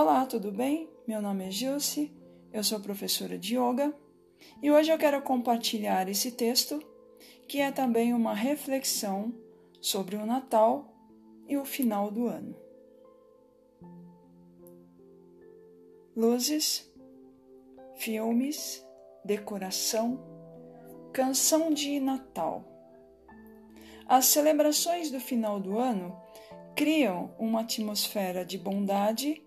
Olá, tudo bem? Meu nome é Gilce, eu sou professora de yoga e hoje eu quero compartilhar esse texto que é também uma reflexão sobre o Natal e o final do ano. Luzes, filmes, decoração, canção de Natal. As celebrações do final do ano criam uma atmosfera de bondade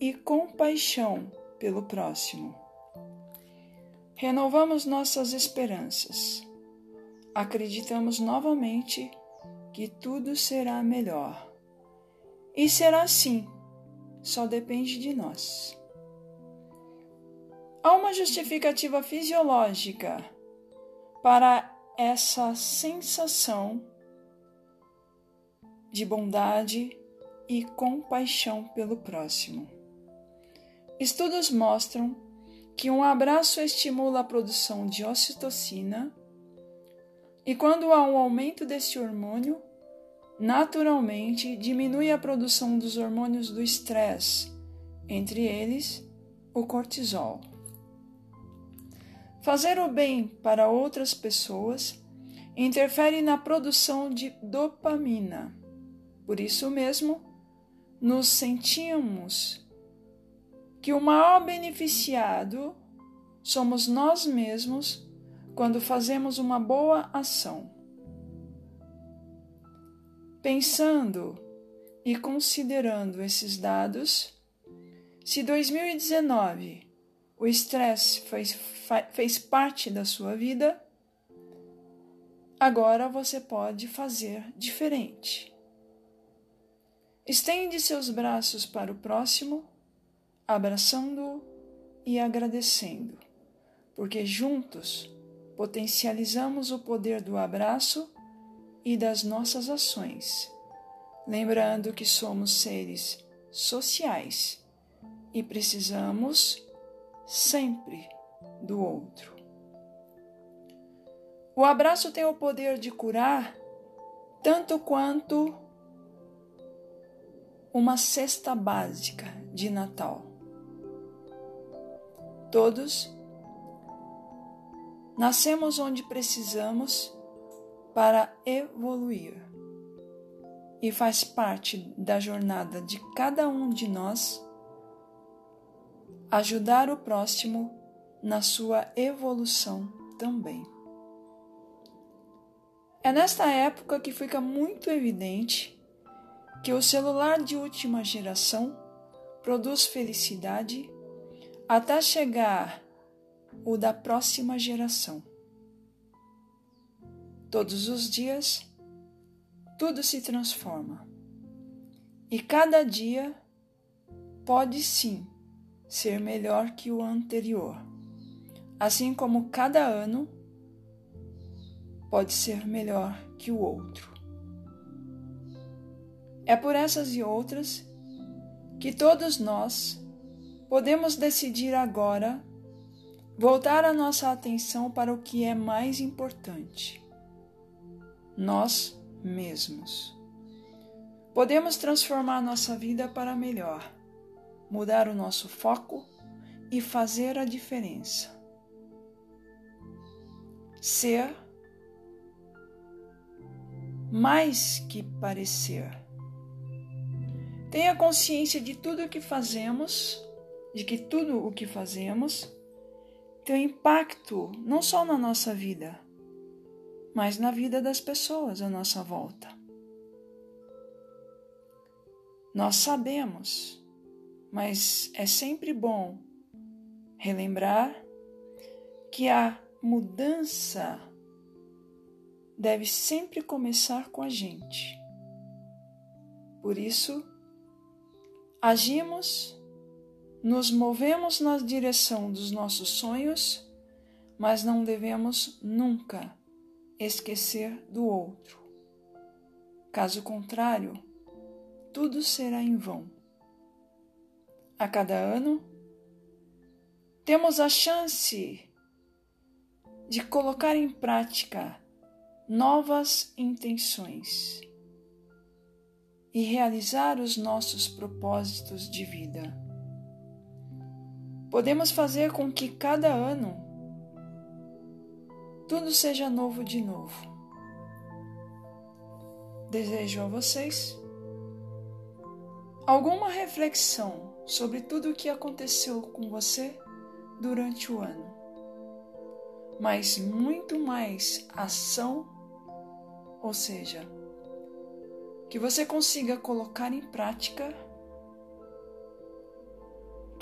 e compaixão pelo próximo. Renovamos nossas esperanças. Acreditamos novamente que tudo será melhor. E será assim, só depende de nós. Há uma justificativa fisiológica para essa sensação de bondade e compaixão pelo próximo. Estudos mostram que um abraço estimula a produção de ocitocina e, quando há um aumento desse hormônio, naturalmente diminui a produção dos hormônios do estresse, entre eles o cortisol. Fazer o bem para outras pessoas interfere na produção de dopamina. Por isso mesmo, nos sentimos que o maior beneficiado somos nós mesmos quando fazemos uma boa ação. Pensando e considerando esses dados, se 2019 o estresse fez, fez parte da sua vida, agora você pode fazer diferente. Estende seus braços para o próximo abraçando-o e agradecendo, porque juntos potencializamos o poder do abraço e das nossas ações, lembrando que somos seres sociais e precisamos sempre do outro. O abraço tem o poder de curar tanto quanto uma cesta básica de Natal. Todos nascemos onde precisamos para evoluir e faz parte da jornada de cada um de nós ajudar o próximo na sua evolução também. É nesta época que fica muito evidente que o celular de última geração produz felicidade até chegar o da próxima geração. Todos os dias, tudo se transforma. E cada dia pode sim ser melhor que o anterior, assim como cada ano pode ser melhor que o outro. É por essas e outras que todos nós podemos decidir agora voltar a nossa atenção para o que é mais importante: nós mesmos. Podemos transformar nossa vida para melhor, mudar o nosso foco e fazer a diferença. Ser mais que parecer. Tenha consciência de tudo o que fazemos de que tudo o que fazemos tem impacto não só na nossa vida, mas na vida das pessoas à nossa volta. Nós sabemos, mas é sempre bom relembrar que a mudança deve sempre começar com a gente. Por isso, agimos nos movemos na direção dos nossos sonhos, mas não devemos nunca esquecer do outro. Caso contrário, tudo será em vão. A cada ano, temos a chance de colocar em prática novas intenções e realizar os nossos propósitos de vida podemos fazer com que cada ano tudo seja novo de novo. Desejo a vocês alguma reflexão sobre tudo o que aconteceu com você durante o ano, mas muito mais ação, ou seja, que você consiga colocar em prática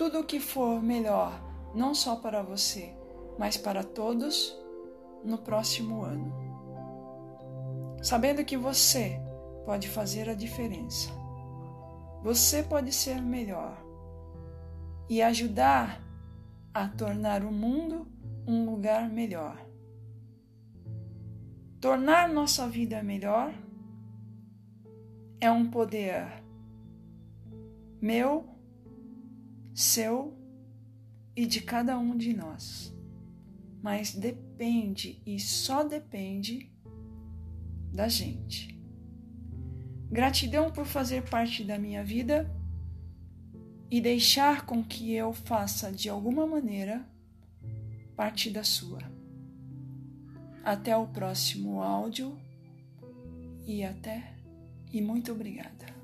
tudo o que for melhor, não só para você, mas para todos no próximo ano. Sabendo que você pode fazer a diferença. Você pode ser melhor e ajudar a tornar o mundo um lugar melhor. Tornar nossa vida melhor é um poder meu, seu e de cada um de nós. Mas depende e só depende da gente. Gratidão por fazer parte da minha vida e deixar com que eu faça de alguma maneira parte da sua. Até o próximo áudio e até e muito obrigada.